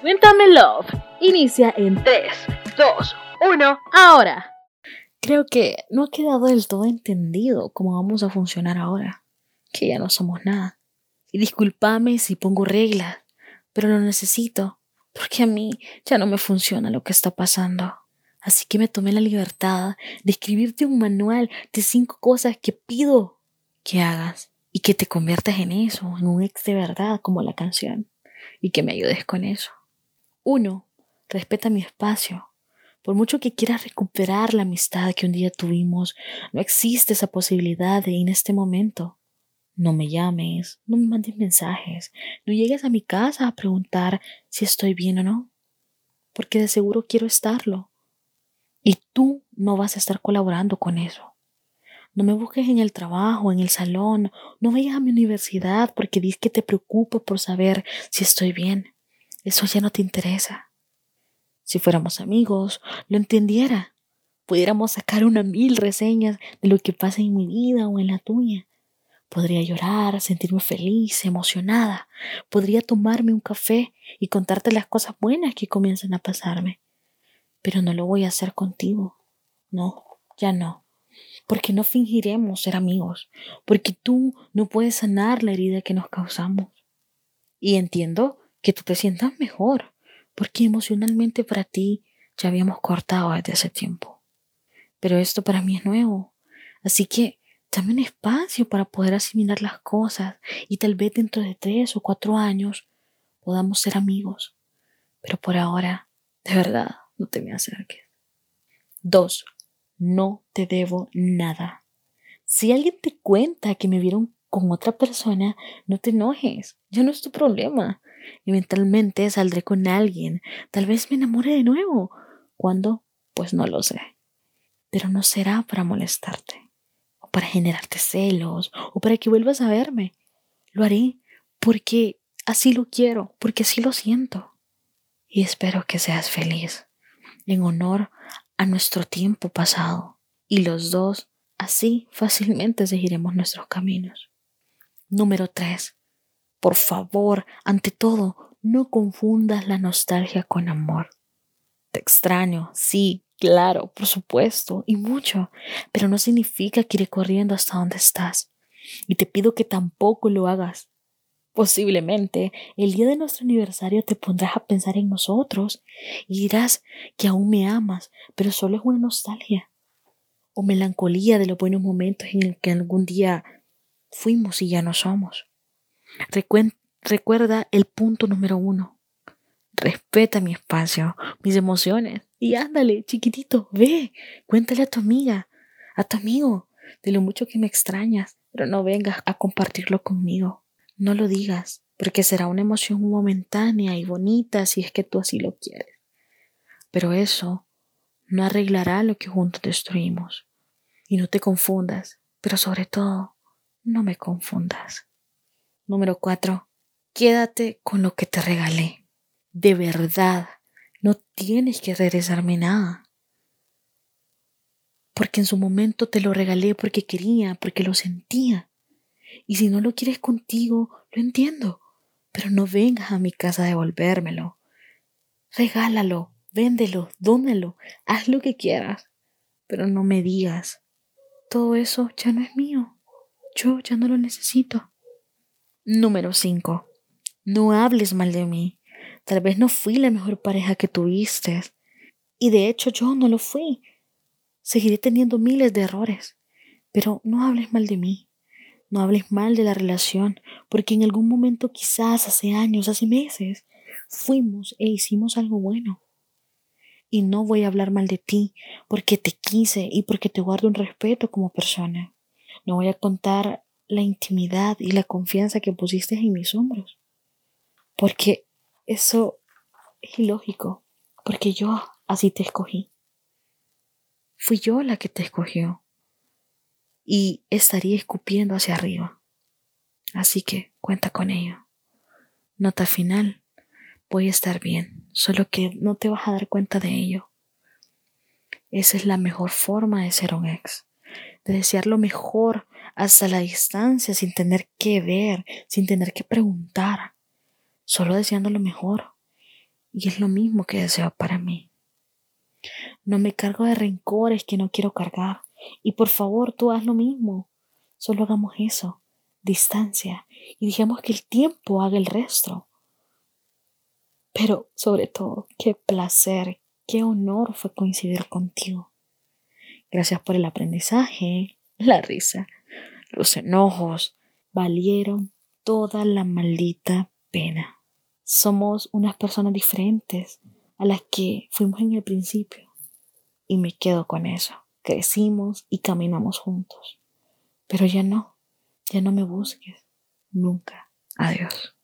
Cuéntame Love inicia en 3, 2, 1, ahora. Creo que no ha quedado del todo entendido cómo vamos a funcionar ahora, que ya no somos nada. Y discúlpame si pongo reglas, pero lo necesito, porque a mí ya no me funciona lo que está pasando. Así que me tomé la libertad de escribirte un manual de cinco cosas que pido que hagas y que te conviertas en eso, en un ex de verdad como la canción, y que me ayudes con eso. Uno, respeta mi espacio. Por mucho que quieras recuperar la amistad que un día tuvimos, no existe esa posibilidad en este momento. No me llames, no me mandes mensajes, no llegues a mi casa a preguntar si estoy bien o no, porque de seguro quiero estarlo. Y tú no vas a estar colaborando con eso. No me busques en el trabajo, en el salón, no vayas a mi universidad porque dices que te preocupo por saber si estoy bien. Eso ya no te interesa. Si fuéramos amigos, lo entendiera. Pudiéramos sacar una mil reseñas de lo que pasa en mi vida o en la tuya. Podría llorar, sentirme feliz, emocionada. Podría tomarme un café y contarte las cosas buenas que comienzan a pasarme. Pero no lo voy a hacer contigo. No, ya no. Porque no fingiremos ser amigos. Porque tú no puedes sanar la herida que nos causamos. Y entiendo que tú te sientas mejor, porque emocionalmente para ti ya habíamos cortado desde hace tiempo. Pero esto para mí es nuevo, así que dame un espacio para poder asimilar las cosas y tal vez dentro de tres o cuatro años podamos ser amigos. Pero por ahora, de verdad, no te me acerques. Dos, no te debo nada. Si alguien te cuenta que me vieron con otra persona, no te enojes, ya no es tu problema. Eventualmente saldré con alguien, tal vez me enamore de nuevo. ¿Cuándo? Pues no lo sé. Pero no será para molestarte, o para generarte celos, o para que vuelvas a verme. Lo haré porque así lo quiero, porque así lo siento. Y espero que seas feliz, en honor a nuestro tiempo pasado, y los dos así fácilmente seguiremos nuestros caminos. Número 3. Por favor, ante todo, no confundas la nostalgia con amor. Te extraño, sí, claro, por supuesto, y mucho, pero no significa que iré corriendo hasta donde estás. Y te pido que tampoco lo hagas. Posiblemente el día de nuestro aniversario te pondrás a pensar en nosotros y dirás que aún me amas, pero solo es una nostalgia o melancolía de los buenos momentos en el que algún día fuimos y ya no somos. Recuerda el punto número uno. Respeta mi espacio, mis emociones. Y ándale, chiquitito, ve, cuéntale a tu amiga, a tu amigo, de lo mucho que me extrañas, pero no vengas a compartirlo conmigo. No lo digas, porque será una emoción momentánea y bonita si es que tú así lo quieres. Pero eso no arreglará lo que juntos destruimos. Y no te confundas, pero sobre todo, no me confundas. Número 4. Quédate con lo que te regalé. De verdad, no tienes que regresarme nada. Porque en su momento te lo regalé porque quería, porque lo sentía. Y si no lo quieres contigo, lo entiendo. Pero no vengas a mi casa a devolvérmelo. Regálalo, véndelo, dónalo, haz lo que quieras. Pero no me digas, todo eso ya no es mío. Yo ya no lo necesito. Número 5. No hables mal de mí. Tal vez no fui la mejor pareja que tuviste. Y de hecho yo no lo fui. Seguiré teniendo miles de errores. Pero no hables mal de mí. No hables mal de la relación, porque en algún momento, quizás hace años, hace meses, fuimos e hicimos algo bueno. Y no voy a hablar mal de ti, porque te quise y porque te guardo un respeto como persona. No voy a contar la intimidad y la confianza que pusiste en mis hombros. Porque eso es ilógico. Porque yo así te escogí. Fui yo la que te escogió. Y estaría escupiendo hacia arriba. Así que cuenta con ello. Nota final. Voy a estar bien, solo que no te vas a dar cuenta de ello. Esa es la mejor forma de ser un ex de desear lo mejor hasta la distancia, sin tener que ver, sin tener que preguntar, solo deseando lo mejor. y es lo mismo que deseo para mí. No me cargo de rencores que no quiero cargar. Y por favor, tú haz lo mismo. Solo hagamos eso, distancia, y dejemos que el tiempo haga el resto. Pero sobre todo, qué placer, qué honor fue coincidir contigo. Gracias por el aprendizaje, la risa, los enojos, valieron toda la maldita pena. Somos unas personas diferentes a las que fuimos en el principio. Y me quedo con eso. Crecimos y caminamos juntos. Pero ya no, ya no me busques. Nunca. Adiós.